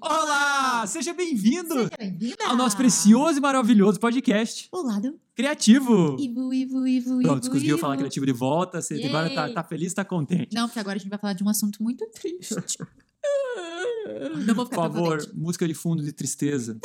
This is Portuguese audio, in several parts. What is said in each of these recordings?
Olá! Seja bem-vindo Seja bem-vinda ao nosso precioso e maravilhoso podcast O lado criativo. Ivo, Ivo, Ivo, Pronto, Ivo, conseguiu Ivo. falar criativo de volta. Você Yay! agora tá, tá feliz, tá contente. Não, porque agora a gente vai falar de um assunto muito triste. Não vou Por ficar tão favor, contente. música de fundo de tristeza.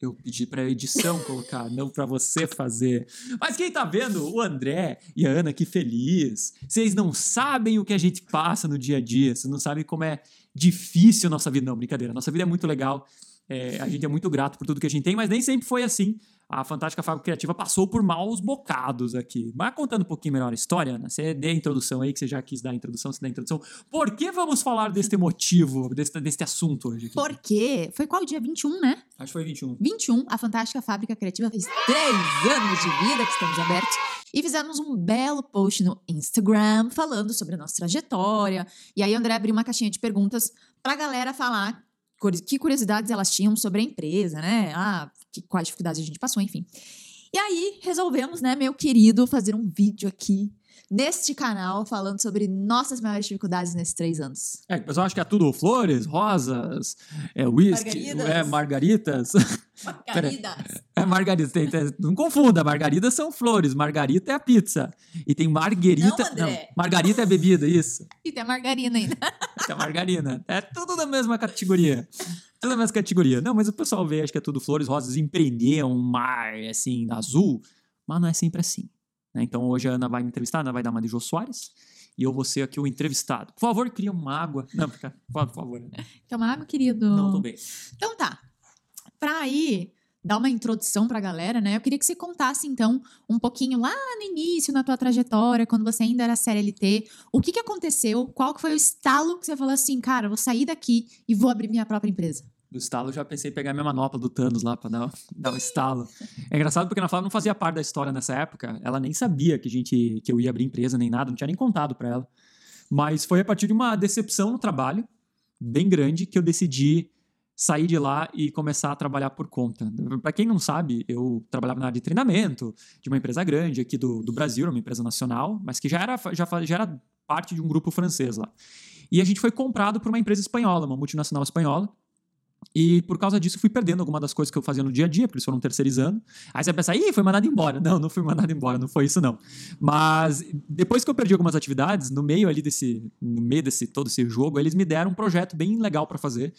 Eu pedi pra edição colocar, não pra você fazer. Mas quem tá vendo o André e a Ana que feliz. Vocês não sabem o que a gente passa no dia a dia. Vocês não sabem como é difícil nossa vida. Não, brincadeira. Nossa vida é muito legal. É, a gente é muito grato por tudo que a gente tem, mas nem sempre foi assim. A Fantástica Fábrica Criativa passou por maus bocados aqui. Mas contando um pouquinho melhor a história, Ana, você dê a introdução aí, que você já quis dar a introdução, você dá a introdução. Por que vamos falar deste motivo, deste, deste assunto hoje? Aqui? Porque foi qual dia? 21, né? Acho que foi 21. 21, a Fantástica Fábrica Criativa fez três anos de vida que estamos abertos. E fizemos um belo post no Instagram falando sobre a nossa trajetória. E aí, André abriu uma caixinha de perguntas pra galera falar que curiosidades elas tinham sobre a empresa, né? Ah, que, quais dificuldades a gente passou, enfim. E aí, resolvemos, né, meu querido, fazer um vídeo aqui neste canal falando sobre nossas maiores dificuldades nesses três anos. É, o pessoal acha que é tudo flores, rosas, é whisky, Margaridas. é margaritas. Margaridas. É margarida, tem- tem- não confunda, margaridas são flores, margarita é a pizza. E tem marguerita. Não, André. margarita é bebida, isso. E tem a margarina ainda. É margarina. É tudo da mesma categoria. Tudo da mesma categoria. Não, mas o pessoal vê, acho que é tudo flores, rosas, empreender um mar, assim, azul. Mas não é sempre assim. Né? Então hoje a Ana vai me entrevistar, a Ana vai dar uma de Jô Soares. E eu vou ser aqui o entrevistado. Por favor, cria uma água. Não, fica, por favor. Quer uma água, querido? Não, tô bem. Então tá. Pra aí dar uma introdução pra galera, né? Eu queria que você contasse então um pouquinho lá no início na tua trajetória, quando você ainda era CLT, o que que aconteceu? Qual que foi o estalo que você falou assim, cara, vou sair daqui e vou abrir minha própria empresa? Do estalo, eu já pensei em pegar minha manopla do Thanos lá pra dar, dar um estalo. É engraçado porque a Ana Flávia não fazia parte da história nessa época. Ela nem sabia que, a gente, que eu ia abrir empresa nem nada, não tinha nem contado pra ela. Mas foi a partir de uma decepção no trabalho, bem grande, que eu decidi sair de lá e começar a trabalhar por conta. Pra quem não sabe, eu trabalhava na área de treinamento de uma empresa grande aqui do, do Brasil, uma empresa nacional, mas que já era, já, já era parte de um grupo francês lá. E a gente foi comprado por uma empresa espanhola, uma multinacional espanhola. E por causa disso fui perdendo alguma das coisas que eu fazia no dia a dia, porque eles foram terceirizando. Aí você vai pensar, ih, foi mandado embora. Não, não fui mandado embora, não foi isso não. Mas depois que eu perdi algumas atividades, no meio ali desse, no meio desse todo esse jogo, eles me deram um projeto bem legal para fazer,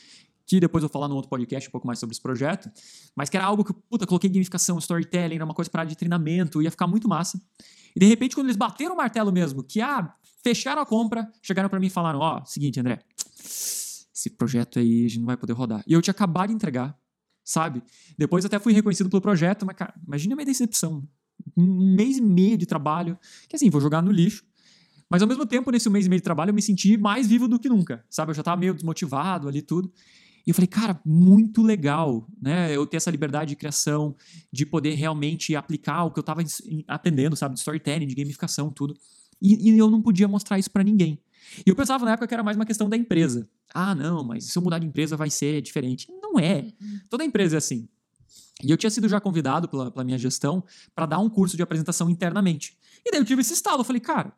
que depois eu vou falar no outro podcast um pouco mais sobre esse projeto, mas que era algo que, puta, coloquei gamificação, storytelling, era uma coisa para área de treinamento, ia ficar muito massa. E de repente, quando eles bateram o martelo mesmo, que ah, fecharam a compra, chegaram para mim e falaram: ó, seguinte, André, esse projeto aí a gente não vai poder rodar. E eu tinha acabado de entregar, sabe? Depois até fui reconhecido pelo projeto, mas, cara, imagina a minha decepção. Um mês e meio de trabalho, que assim, vou jogar no lixo. Mas ao mesmo tempo, nesse mês e meio de trabalho, eu me senti mais vivo do que nunca, sabe? Eu já tava meio desmotivado ali tudo. E eu falei, cara, muito legal, né? Eu ter essa liberdade de criação, de poder realmente aplicar o que eu tava ens- aprendendo, sabe? De storytelling, de gamificação, tudo. E, e eu não podia mostrar isso pra ninguém. E eu pensava na época que era mais uma questão da empresa. Ah, não, mas se eu mudar de empresa vai ser diferente. Não é. Toda empresa é assim. E eu tinha sido já convidado pela, pela minha gestão para dar um curso de apresentação internamente. E daí eu tive esse estalo. Eu falei, cara,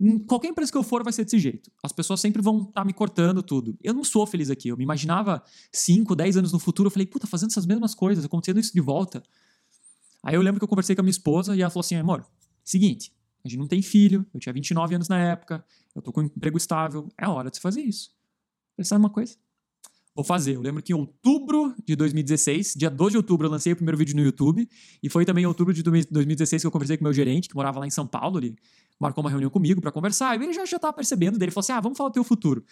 em qualquer empresa que eu for vai ser desse jeito. As pessoas sempre vão estar me cortando tudo. Eu não sou feliz aqui. Eu me imaginava 5, 10 anos no futuro. Eu falei, puta, fazendo essas mesmas coisas, acontecendo isso de volta. Aí eu lembro que eu conversei com a minha esposa e ela falou assim: amor, seguinte, a gente não tem filho, eu tinha 29 anos na época, eu tô com um emprego estável, é hora de você fazer isso. Sabe uma coisa? Vou fazer. Eu lembro que em outubro de 2016, dia 12 de outubro, eu lancei o primeiro vídeo no YouTube. E foi também em outubro de 2016 que eu conversei com o meu gerente, que morava lá em São Paulo. Ele marcou uma reunião comigo para conversar. E ele já, tava percebendo dele. Ele falou assim: ah, vamos falar do teu futuro.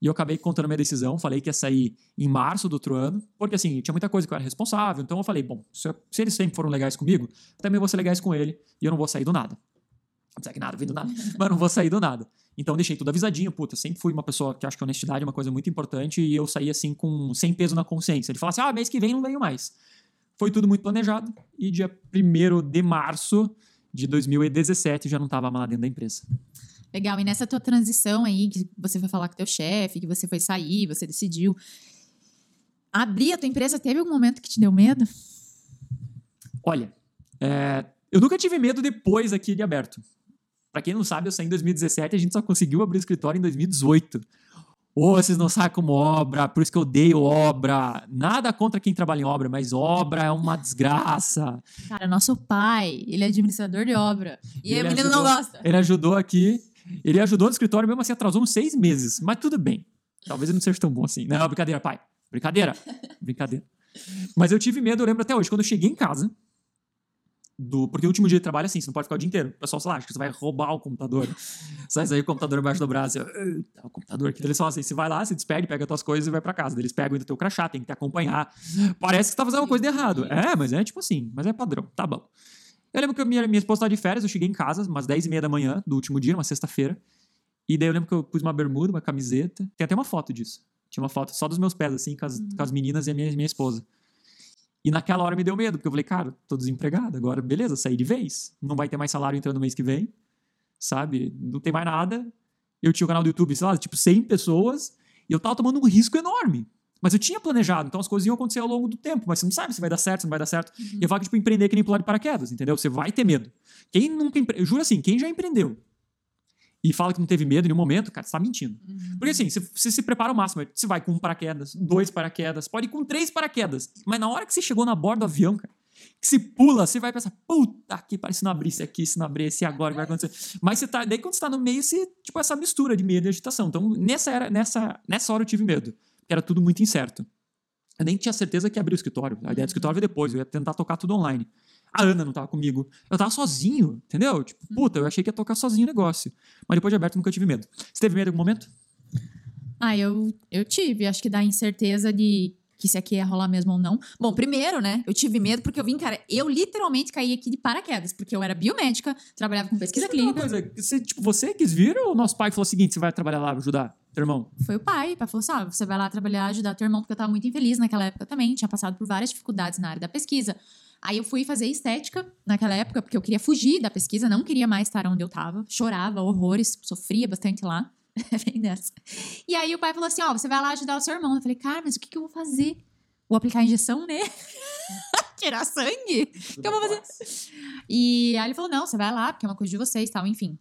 E eu acabei contando minha decisão. Falei que ia sair em março do outro ano. Porque assim, tinha muita coisa que eu era responsável. Então eu falei: bom, se, se eles sempre foram legais comigo, também vou ser legais com ele. E eu não vou sair do nada. Apesar que nada, vem do nada. Mas não vou sair do nada. Então deixei tudo avisadinho, puta, eu sempre fui uma pessoa que acho que honestidade é uma coisa muito importante e eu saí assim com sem peso na consciência. Ele falou assim: "Ah, mês que vem não venho mais". Foi tudo muito planejado e dia 1 de março de 2017 já não estava lá dentro da empresa. Legal. E nessa tua transição aí, que você foi falar com teu chefe, que você foi sair, você decidiu abrir a tua empresa, teve algum momento que te deu medo? Olha, é, eu nunca tive medo depois aqui de aberto. Pra quem não sabe, eu saí em 2017 e a gente só conseguiu abrir o escritório em 2018. Ô, vocês não sabem como obra, por isso que eu odeio obra. Nada contra quem trabalha em obra, mas obra é uma desgraça. Cara, nosso pai, ele é administrador de obra. E, E o ele menino não gosta. Ele ajudou aqui, ele ajudou no escritório, mesmo assim atrasou uns seis meses, mas tudo bem. Talvez ele não seja tão bom assim. Não, brincadeira, pai. Brincadeira. Brincadeira. Mas eu tive medo, eu lembro até hoje, quando eu cheguei em casa, do, porque o último dia de trabalho é assim, você não pode ficar o dia inteiro. O pessoal, sei lá, acha que você vai roubar o computador. Sair com o computador embaixo do braço. Assim, "Ah, tá o computador aqui. Daí Eles falam assim: você vai lá, se despede, pega as tuas coisas e vai pra casa. Eles pegam ainda teu crachá, tem que te acompanhar. Parece que você tá fazendo uma coisa de errado. É, mas é tipo assim, mas é padrão, tá bom. Eu lembro que a minha, minha esposa tava de férias, eu cheguei em casa, umas 10 e meia da manhã do último dia, uma sexta-feira. E daí eu lembro que eu pus uma bermuda, uma camiseta. Tem até uma foto disso. Tinha uma foto só dos meus pés, assim, com as, com as meninas e a minha, minha esposa. E naquela hora me deu medo, porque eu falei, cara, tô desempregado, agora beleza, saí de vez. Não vai ter mais salário entrando no mês que vem, sabe? Não tem mais nada. Eu tinha o canal do YouTube, sei lá, tipo 100 pessoas, e eu tava tomando um risco enorme. Mas eu tinha planejado, então as coisas iam acontecer ao longo do tempo, mas você não sabe se vai dar certo, se não vai dar certo. E eu falo que, tipo, empreender é que nem pular de paraquedas, entendeu? Você vai ter medo. Quem nunca empre... Eu juro assim, quem já empreendeu e fala que não teve medo em nenhum momento, cara, você tá mentindo. Porque assim, você, você se prepara ao máximo. Você vai com um paraquedas, dois paraquedas, pode ir com três paraquedas. Mas na hora que você chegou na borda do avião, cara, que se pula, você vai pensar, puta que parece não abrir esse aqui, se não abrir esse agora, o que vai acontecer. Mas você tá, daí quando você tá no meio, você, tipo, essa mistura de medo e agitação. Então, nessa, era, nessa, nessa hora eu tive medo, porque era tudo muito incerto. Eu nem tinha certeza que ia abrir o escritório. A ideia do escritório veio depois, eu ia tentar tocar tudo online. A Ana não tava comigo. Eu tava sozinho, entendeu? Tipo, puta, eu achei que ia tocar sozinho o negócio. Mas depois de aberto, nunca tive medo. Você teve medo em algum momento? Ah, eu, eu tive. Acho que dá incerteza de que se aqui ia rolar mesmo ou não. Bom, primeiro, né? Eu tive medo porque eu vim, cara, eu literalmente caí aqui de paraquedas, porque eu era biomédica, trabalhava com pesquisa uma clínica. coisa, você, tipo, você quis vir ou o nosso pai falou o seguinte: você vai trabalhar lá, ajudar teu irmão? Foi o pai, o pai falou assim: ó, você vai lá trabalhar, ajudar teu irmão, porque eu tava muito infeliz naquela época também, tinha passado por várias dificuldades na área da pesquisa. Aí eu fui fazer estética naquela época, porque eu queria fugir da pesquisa, não queria mais estar onde eu tava, chorava horrores, sofria bastante lá. Bem dessa. E aí o pai falou assim: ó, você vai lá ajudar o seu irmão. Eu falei, cara, mas o que, que eu vou fazer? Vou aplicar injeção nele? Tirar sangue? O que eu vou fazer? E aí ele falou: não, você vai lá, porque é uma coisa de vocês tal, enfim.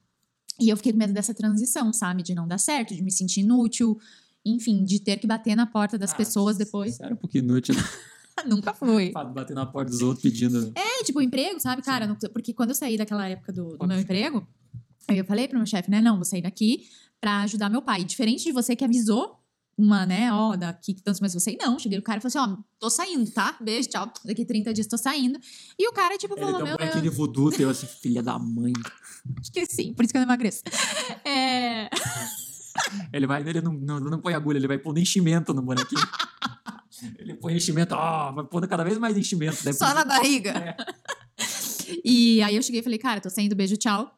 E eu fiquei com medo dessa transição, sabe? De não dar certo, de me sentir inútil, enfim, de ter que bater na porta das Ah, pessoas depois. Sério, um pouquinho inútil. Nunca foi. Bater na porta dos outros pedindo. É, tipo, emprego, sabe, cara? não- porque quando eu saí daquela época do, do meu emprego, aí eu falei pro meu chefe, né? Não, vou sair daqui pra ajudar meu pai. Diferente de você que avisou uma, né, ó, daqui que tantos meses você não. Cheguei no cara e falei assim, ó, tô saindo, tá? Beijo, tchau. Daqui 30 dias tô saindo. E o cara, tipo, falou, meu Deus, de voodoo, teu assim, filha da mãe. acho que sim, por isso que eu não emagreço. É. Ele vai, ele não, não, não põe agulha, ele vai pondo enchimento no bonequinho. ele põe enchimento, ó, vai pondo cada vez mais enchimento. Daí Só na barriga. É. E aí eu cheguei e falei, cara, tô saindo, beijo, tchau.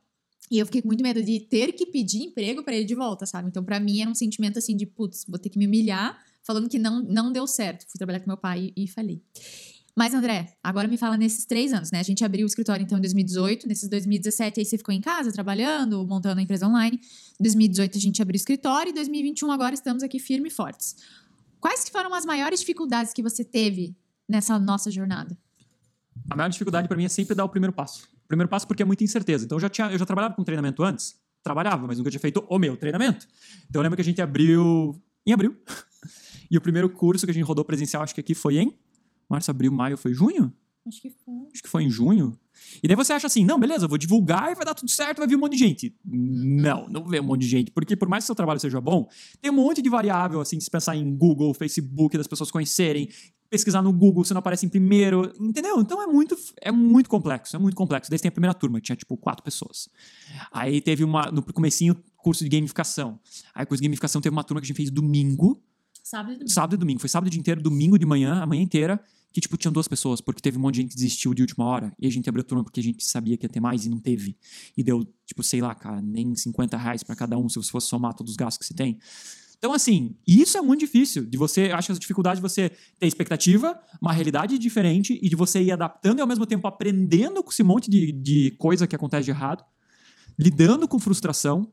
E eu fiquei com muito medo de ter que pedir emprego pra ele de volta, sabe? Então, pra mim, era um sentimento assim de, putz, vou ter que me humilhar, falando que não, não deu certo. Fui trabalhar com meu pai e, e falei. Mas, André, agora me fala nesses três anos, né? A gente abriu o escritório, então, em 2018. Nesses 2017, aí você ficou em casa, trabalhando, montando a empresa online. Em 2018, a gente abriu o escritório. E 2021, agora estamos aqui firmes e fortes. Quais que foram as maiores dificuldades que você teve nessa nossa jornada? A maior dificuldade pra mim é sempre dar o primeiro passo. O primeiro passo porque é muita incerteza. Então eu já, tinha, eu já trabalhava com treinamento antes. Trabalhava, mas nunca tinha feito o meu treinamento. Então eu lembro que a gente abriu em abril. E o primeiro curso que a gente rodou presencial, acho que aqui foi em março, abril, maio, foi junho? Acho que foi. Acho que foi em junho. E daí você acha assim, não, beleza, eu vou divulgar e vai dar tudo certo, vai vir um monte de gente. Não, não vê um monte de gente. Porque por mais que seu trabalho seja bom, tem um monte de variável, assim, se pensar em Google, Facebook, das pessoas conhecerem, pesquisar no Google, você não aparece em primeiro, entendeu? Então é muito, é muito complexo, é muito complexo. Daí tem a primeira turma, tinha tipo quatro pessoas. Aí teve uma, no comecinho, curso de gamificação. Aí curso de gamificação teve uma turma que a gente fez domingo, Sábado e domingo. sábado e domingo. Foi sábado o dia inteiro, domingo de manhã, a manhã inteira, que, tipo, tinham duas pessoas, porque teve um monte de gente que desistiu de última hora, e a gente abriu turma porque a gente sabia que ia ter mais e não teve. E deu, tipo, sei lá, cara, nem 50 reais pra cada um, se você fosse somar todos os gastos que você tem. Então, assim, isso é muito difícil, de você, acho a dificuldade de você ter expectativa, uma realidade diferente, e de você ir adaptando e ao mesmo tempo aprendendo com esse monte de, de coisa que acontece de errado, lidando com frustração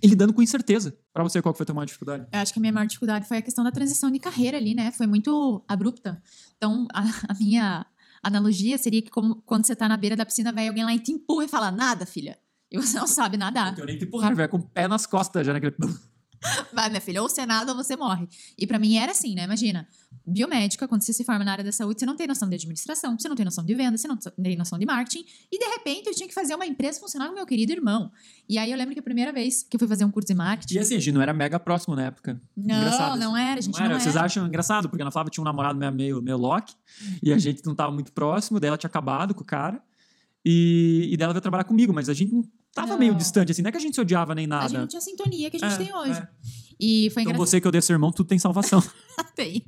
e lidando com incerteza. Pra você, qual foi a tua maior dificuldade? Eu acho que a minha maior dificuldade foi a questão da transição de carreira ali, né? Foi muito abrupta. Então, a, a minha analogia seria que como, quando você tá na beira da piscina, vai alguém lá e te empurra e fala, nada, filha. E você não sabe nadar. Eu nem te empurrar, velho, com o pé nas costas já naquele. Vai, minha filha, ou você nada ou você morre. E pra mim era assim, né? Imagina, biomédica, quando você se forma na área da saúde, você não tem noção de administração, você não tem noção de venda, você não tem noção de marketing. E de repente eu tinha que fazer uma empresa funcionar com meu querido irmão. E aí eu lembro que a primeira vez que eu fui fazer um curso de marketing. E assim, a gente não era mega próximo na época. Não, Engraçado, não era, a gente Não não, era. Vocês era. acham engraçado? Porque a Ana Flávia tinha um namorado meio, meio, meio Loki, e a gente não tava muito próximo, daí ela tinha acabado com o cara, e, e daí ela veio trabalhar comigo, mas a gente não tava Não. meio distante, assim, não é que a gente se odiava nem A nada. gente não tinha a sintonia que a gente É, tem hoje. é. E foi Então engraçado. você que odeia seu irmão, tudo tem salvação. Tem.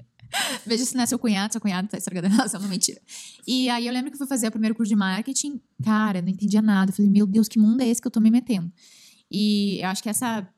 Veja se não é seu cunhado, seu cunhado tá estragando a relação, não mentira. E aí eu lembro que eu fui fazer o primeiro curso de marketing. Cara, não entendia nada. Eu falei, meu Deus, que mundo é esse que eu tô me metendo? E eu acho que essa,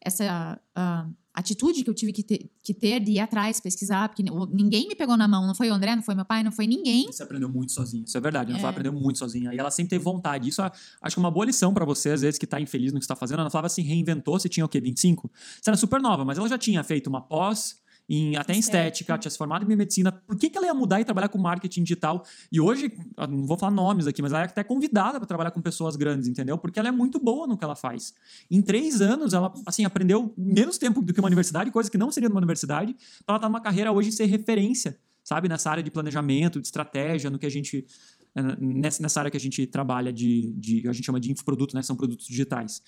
essa ah, atitude que eu tive que ter, que ter de ir atrás, pesquisar, porque ninguém me pegou na mão, não foi o André, não foi meu pai, não foi ninguém. Você aprendeu muito sozinha, isso é verdade. A Ana É. Aprendeu muito sozinha. E ela sempre teve vontade. Isso é- acho que é uma boa lição pra você, às vezes, que tá infeliz no que você tá fazendo. A Ana Flávia se reinventou. Você tinha o quê? 25? Você era super nova, mas ela já tinha feito uma pós. Em, até em Estética. tinha se formado em biomedicina. Por que, que ela ia mudar e trabalhar com marketing digital? E hoje, não vou falar nomes aqui, mas ela é até convidada para trabalhar com pessoas grandes, entendeu? Porque ela é muito boa no que ela faz. Em três anos, ela assim aprendeu menos tempo do que uma universidade, coisa que não seria numa universidade, para ela estar numa carreira hoje e ser referência sabe? Nessa área de planejamento, de estratégia, no que a gente. eh, Nessa, nessa área que a gente trabalha de, de. A gente chama de infoproduto, né? São produtos digitais.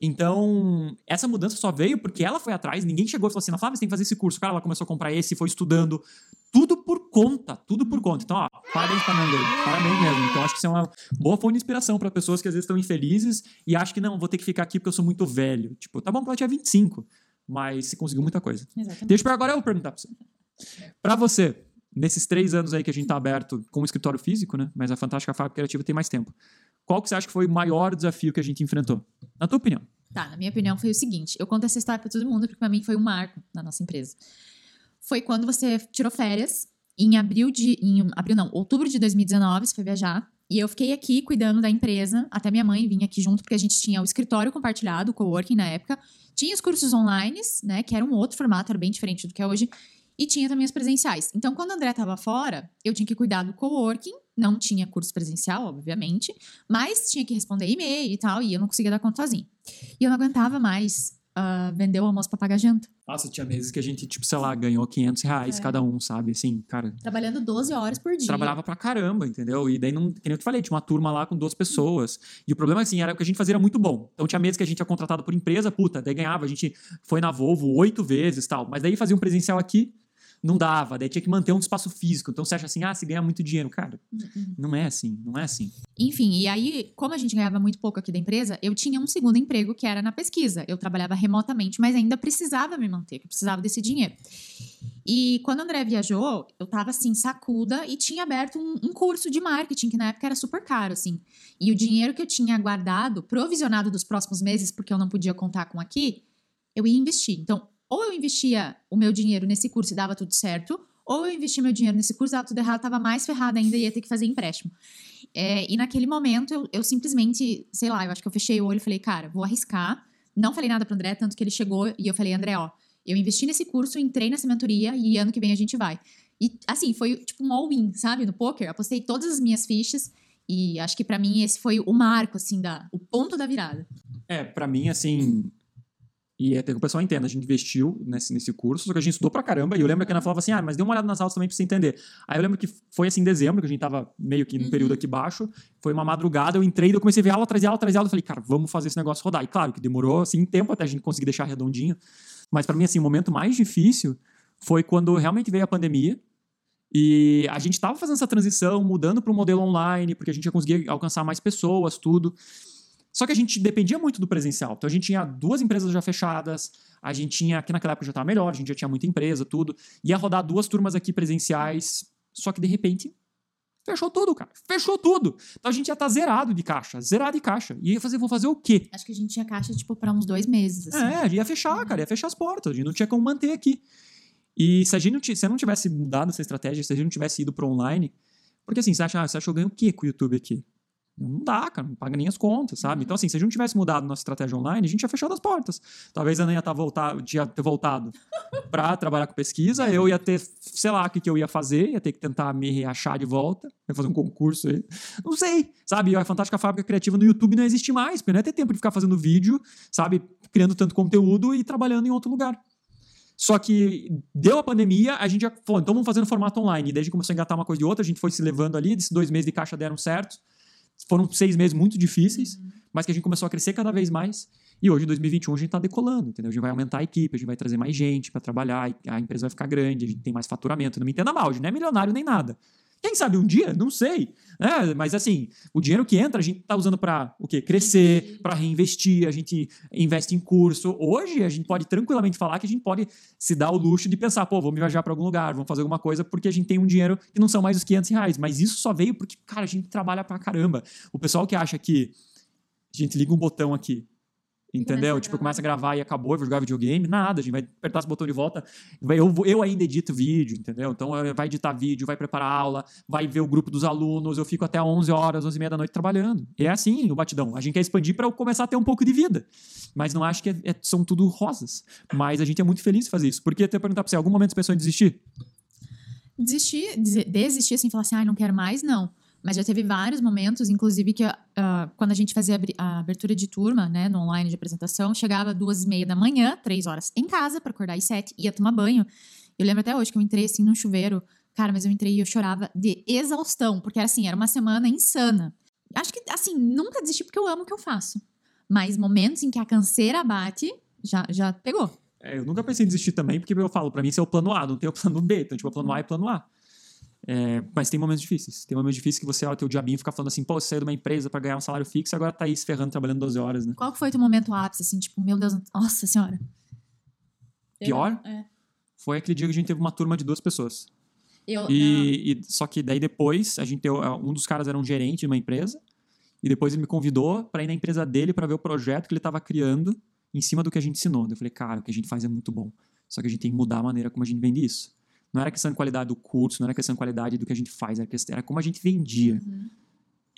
Então, essa mudança só veio porque ela foi atrás, ninguém chegou e falou assim, na Flávia, você tem que fazer esse curso. Cara, ela começou a comprar esse, foi estudando, tudo por conta, tudo por conta. Então, ó, parabéns pra Nanda, parabéns mesmo. Então, acho que isso é uma boa fonte de inspiração para pessoas que às vezes estão infelizes e acham que não, vou ter que ficar aqui porque eu sou muito velho. Tipo, tá bom que ela tinha 25, mas você conseguiu muita coisa. Exatamente. Deixa eu agora eu vou perguntar pra você. Pra você, nesses três anos aí que a gente tá aberto com o escritório físico, né? Mas a Fantástica Fábrica Criativa tem mais tempo. Qual que você acha que foi o maior desafio que a gente enfrentou? Na tua opinião. Tá, na minha opinião foi o seguinte: eu conto essa história pra todo mundo porque pra mim foi um marco na nossa empresa. Foi quando você tirou férias em abril de. Em abril, não, outubro de 2019, você foi viajar. E eu fiquei aqui cuidando da empresa, até minha mãe vinha aqui junto, porque a gente tinha o escritório compartilhado, o coworking na época, tinha os cursos online, né, que era um outro formato, era bem diferente do que é hoje, e tinha também os presenciais. Então, quando o André estava fora, eu tinha que cuidar do coworking, não tinha curso presencial, obviamente, mas tinha que responder e-mail e tal, e eu não conseguia dar conta sozinho. E eu não aguentava mais ah, vender o almoço pra pagar janta. Nossa, tinha meses que a gente, tipo, sei lá, ganhou 500 reais É. cada um, sabe? Assim, cara, Trabalhando 12 horas por dia. trabalhava pra caramba, entendeu? E daí, não, que nem eu te falei, tinha uma turma lá com duas pessoas. E o problema, assim, era que a gente fazia era muito bom. Então tinha meses que a gente tinha contratado por empresa, puta, daí ganhava. A gente foi na Volvo oito vezes tal. Mas daí fazia um presencial aqui, não dava. Daí tinha que manter um espaço físico. Então você acha assim, ah, se ganha muito dinheiro. Cara, Uhum. não é assim, não é assim. Enfim, e aí, como a gente ganhava muito pouco aqui da empresa, eu tinha um segundo emprego que era na pesquisa. Eu trabalhava remotamente, mas ainda precisava me manter, que precisava desse dinheiro. E quando o André viajou, eu tava assim, sacuda, e tinha aberto um, um curso de marketing, que na época era super caro, assim. E o dinheiro que eu tinha guardado, provisionado dos próximos meses, porque eu não podia contar com aqui, eu ia investir. Então, ou eu investia o meu dinheiro nesse curso e dava tudo certo, ou eu investia meu dinheiro nesse curso e dava tudo errado, tava mais ferrada ainda e ia ter que fazer empréstimo. É, e naquele momento, eu, eu simplesmente, sei lá, eu acho que eu fechei o olho e falei, cara, vou arriscar. Não falei nada pro André, tanto que ele chegou e eu falei, André, ó, eu investi nesse curso, entrei nessa mentoria e ano que vem a gente vai. E assim, foi tipo um all-in, sabe? No poker, apostei todas as minhas fichas e acho que pra mim esse foi o marco, assim, da, o ponto da virada. É, pra mim, assim. E até que o pessoal entenda, a gente investiu nesse, nesse curso, só que a gente estudou pra caramba. E eu lembro que a Ana falava assim: ah, mas dê uma olhada nas aulas também pra você entender. Aí eu lembro que foi assim em dezembro, que a gente tava meio que no Uhum. período aqui baixo. Foi uma madrugada, eu entrei, eu comecei a ver aula atrás de aula atrás de aula. Eu falei, cara, vamos fazer esse negócio rodar. E claro que demorou assim tempo até a gente conseguir deixar redondinho. Mas pra mim, assim, o momento mais difícil foi quando realmente veio a pandemia. E a gente tava fazendo essa transição, mudando para o modelo online, porque a gente ia conseguir alcançar mais pessoas, tudo. Só que a gente dependia muito do presencial. Então a gente tinha duas empresas já fechadas, a gente tinha, aqui naquela época já estava melhor, a gente já tinha muita empresa, tudo. Ia rodar duas turmas aqui presenciais, só que de repente fechou tudo, cara. Fechou tudo. Então a gente ia estar zerado de caixa, zerado de caixa. E ia fazer, vou fazer o quê? Acho que a gente tinha caixa, tipo, pra uns dois meses, assim. É, ia fechar, cara, ia fechar as portas. A gente não tinha como manter aqui. E se a gente não, se não tivesse mudado essa estratégia, se a gente não tivesse ido pro online, porque assim, você acha, ah, você acha que eu ganho o quê com o YouTube aqui? Não dá, cara, não paga nem as contas, sabe? Então, assim, se a gente não tivesse mudado nossa estratégia online, a gente tinha fechado as portas. Talvez a Ana ia tá voltar, tinha ter voltado para trabalhar com pesquisa, eu ia ter, sei lá, o que, que eu ia fazer, ia ter que tentar me reachar de volta, ia fazer um concurso aí. Não sei, sabe? A Fantástica Fábrica Criativa no YouTube não existe mais, porque não ia ter tempo de ficar fazendo vídeo, sabe? Criando tanto conteúdo e trabalhando em outro lugar. Só que deu a pandemia, a gente já falou, então vamos fazer no formato online. E desde que começou a engatar uma coisa e outra, a gente foi se levando ali, esses dois meses de caixa deram certo. Foram seis meses muito difíceis, uhum. mas que a gente começou a crescer cada vez mais. E hoje, em 2021, a gente está decolando, entendeu? A gente vai aumentar a equipe, a gente vai trazer mais gente para trabalhar, a empresa vai ficar grande, a gente tem mais faturamento. Não me entenda mal, a gente não é milionário nem nada. Quem sabe um dia? Não sei. É, mas assim, o dinheiro que entra a gente está usando para o quê? Crescer, para reinvestir, a gente investe em curso. Hoje a gente pode tranquilamente falar que a gente pode se dar o luxo de pensar, pô, vamos viajar para algum lugar, vamos fazer alguma coisa, porque a gente tem um dinheiro que não são mais os 500 reais. Mas isso só veio porque, cara, a gente trabalha pra caramba. O pessoal que acha que a gente liga um botão aqui Entendeu? Começa tipo, começa a gravar e acabou, eu vou jogar videogame, nada, a gente vai apertar esse botão de volta. Eu, eu ainda edito vídeo, entendeu? Então vai editar vídeo, vai preparar aula, vai ver o grupo dos alunos, eu fico até 11 horas, 11 e meia da noite trabalhando. E é assim o batidão. A gente quer expandir para eu começar a ter um pouco de vida. Mas não acho que é, é, são tudo rosas. Mas a gente é muito feliz de fazer isso. Porque até perguntar para você, algum momento você pensou em desistir? Desistir, desistir assim, falar assim, ah, não quero mais, não. Mas já teve vários momentos, inclusive que uh, quando a gente fazia a abertura de turma, né, no online de apresentação, chegava duas e meia da manhã, três horas em casa para acordar às sete, ia tomar banho. Eu lembro até hoje que eu entrei assim num chuveiro, cara, mas eu entrei e eu chorava de exaustão, porque era assim, era uma semana insana. Acho que, assim, nunca desisti porque eu amo o que eu faço. Mas momentos em que a canseira bate, já, já pegou. É, eu nunca pensei em desistir também, porque eu falo, para mim isso é o plano A, não tem o plano B. Então, tipo, o plano A é plano A. É, mas tem momentos difíceis. Tem momentos difíceis que você olha o teu diabinho e fica falando assim, pô, você saiu de uma empresa para ganhar um salário fixo e agora tá aí se ferrando trabalhando 12 horas, né? Qual foi o teu momento ápice, assim, tipo, meu Deus, nossa senhora? Pior? É. Foi aquele dia que a gente teve uma turma de duas pessoas. Eu, e, e, só que daí depois, a gente teve, um dos caras era um gerente de uma empresa, e depois ele me convidou para ir na empresa dele para ver o projeto que ele estava criando em cima do que a gente ensinou. Eu falei, cara, o que a gente faz é muito bom. Só que a gente tem que mudar a maneira como a gente vende isso. Não era questão de qualidade do curso, não era questão de qualidade do que a gente faz, era, questão, era como a gente vendia. Uhum.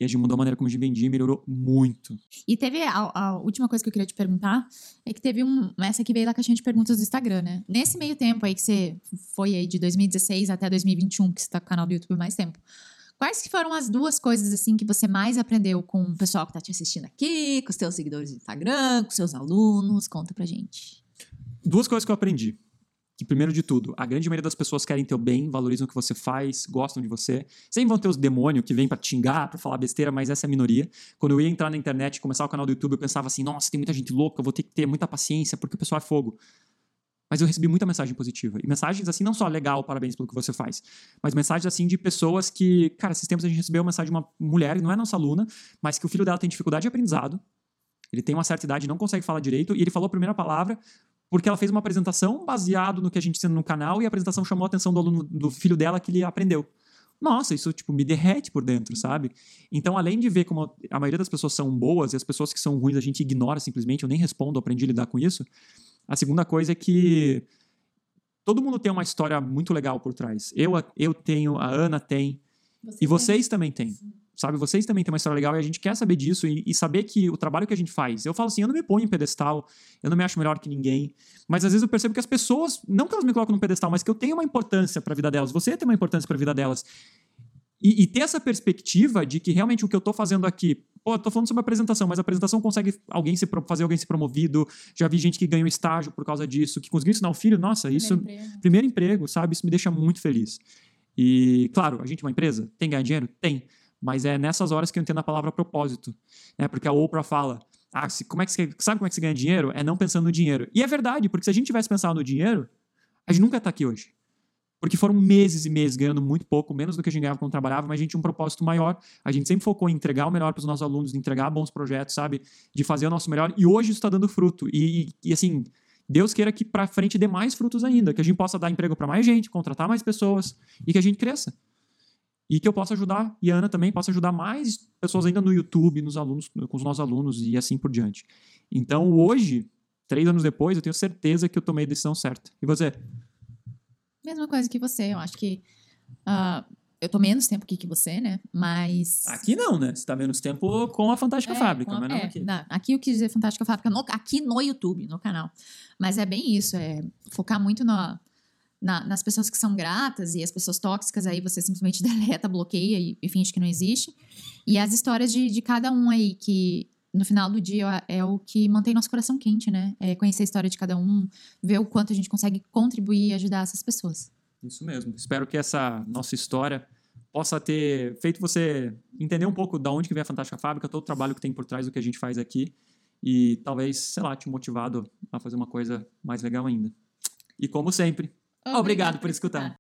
E a gente mudou a maneira como a gente vendia e melhorou muito. E teve a, a, última coisa que eu queria te perguntar é que teve um. Essa que veio da caixinha de perguntas do Instagram, né? Nesse meio tempo aí que você foi aí de 2016 até 2021, que você tá com o canal do YouTube mais tempo. Quais que foram as duas coisas assim que você mais aprendeu com o pessoal que tá te assistindo aqui, com os teus seguidores do Instagram, com os seus alunos? Conta pra gente. Duas coisas que eu aprendi que, primeiro de tudo, a grande maioria das pessoas querem teu bem, valorizam o que você faz, gostam de você. Sempre vão ter os demônios que vêm para te xingar, para falar besteira, mas essa é a minoria. Quando eu ia entrar na internet, começar o canal do YouTube, eu pensava assim: nossa, tem muita gente louca, eu vou ter que ter muita paciência, porque o pessoal é fogo. Mas eu recebi muita mensagem positiva. E mensagens assim, não só legal, parabéns pelo que você faz, mas mensagens assim de pessoas que, cara, esses tempos a gente recebeu uma mensagem de uma mulher, que não é nossa aluna, mas que o filho dela tem dificuldade de aprendizado. Ele tem uma certa idade, não consegue falar direito, e ele falou a primeira palavra, porque ela fez uma apresentação baseado no que a gente ensina no canal e a apresentação chamou a atenção do aluno, do filho dela que ele aprendeu. Nossa, isso tipo me derrete por dentro, sabe? Então, além de ver como a maioria das pessoas são boas e as pessoas que são ruins a gente ignora simplesmente, eu nem respondo, aprendi a lidar com isso. A segunda coisa é que todo mundo tem uma história muito legal por trás. Eu, eu tenho, a Ana tem, Você e vocês também têm. Sim sabe? Vocês também têm uma história legal e a gente quer saber disso e, e, saber que o trabalho que a gente faz. Eu falo assim, eu não me ponho em pedestal, eu não me acho melhor que ninguém, mas às vezes eu percebo que as pessoas, não que elas me colocam no pedestal, mas que eu tenho uma importância para a vida delas, você tem uma importância para a vida delas. E, e, ter essa perspectiva de que realmente o que eu estou fazendo aqui, pô, tô falando sobre apresentação, mas a apresentação consegue alguém se fazer alguém ser promovido. Já vi gente que ganhou estágio por causa disso, que conseguiu ensinar o filho. Nossa, primeiro isso. Emprego. Primeiro emprego, sabe? Isso me deixa muito feliz. E, claro, a gente é uma empresa, tem que ganhar dinheiro? Tem. Mas é nessas horas que eu entendo a palavra propósito. Né? Porque a Oprah fala: ah, se, como é que você, sabe como é que você ganha dinheiro? É não pensando no dinheiro. E é verdade, porque se a gente tivesse pensado no dinheiro, a gente nunca estar aqui hoje. Porque foram meses e meses ganhando muito pouco, menos do que a gente ganhava quando trabalhava, mas a gente tinha um propósito maior. A gente sempre focou em entregar o melhor para os nossos alunos, de entregar bons projetos, sabe? De fazer o nosso melhor. E hoje isso está dando fruto. E, e, e, assim, Deus queira que para frente dê mais frutos ainda, que a gente possa dar emprego para mais gente, contratar mais pessoas e que a gente cresça e que eu possa ajudar, e a Ana também possa ajudar mais pessoas ainda no YouTube, nos alunos, com os nossos alunos e assim por diante. Então, hoje, três anos depois, eu tenho certeza que eu tomei a decisão certa. E você? Mesma coisa que você, eu acho que uh, eu tô menos tempo aqui que você, né? Mas. Aqui não, né? Você tá menos tempo com a Fantástica É, Fábrica, a- mas não é, aqui. na- aqui eu quis dizer Fantástica Fábrica, no- aqui no YouTube, no canal. Mas é bem isso, é focar muito na, na- nas pessoas que são gratas e as pessoas tóxicas, aí você simplesmente deleta, bloqueia e, e finge que não existe. E as histórias de, de cada um aí, que no final do dia é o que mantém nosso coração quente, né? É conhecer a história de cada um, ver o quanto a gente consegue contribuir e ajudar essas pessoas. Isso mesmo. Espero que essa nossa história possa ter feito você entender um pouco da onde que vem a Fantástica Fábrica, todo o trabalho que tem por trás do que a gente faz aqui e talvez, sei lá, te motivado a fazer uma coisa mais legal ainda. E como sempre, obrigado por escutar.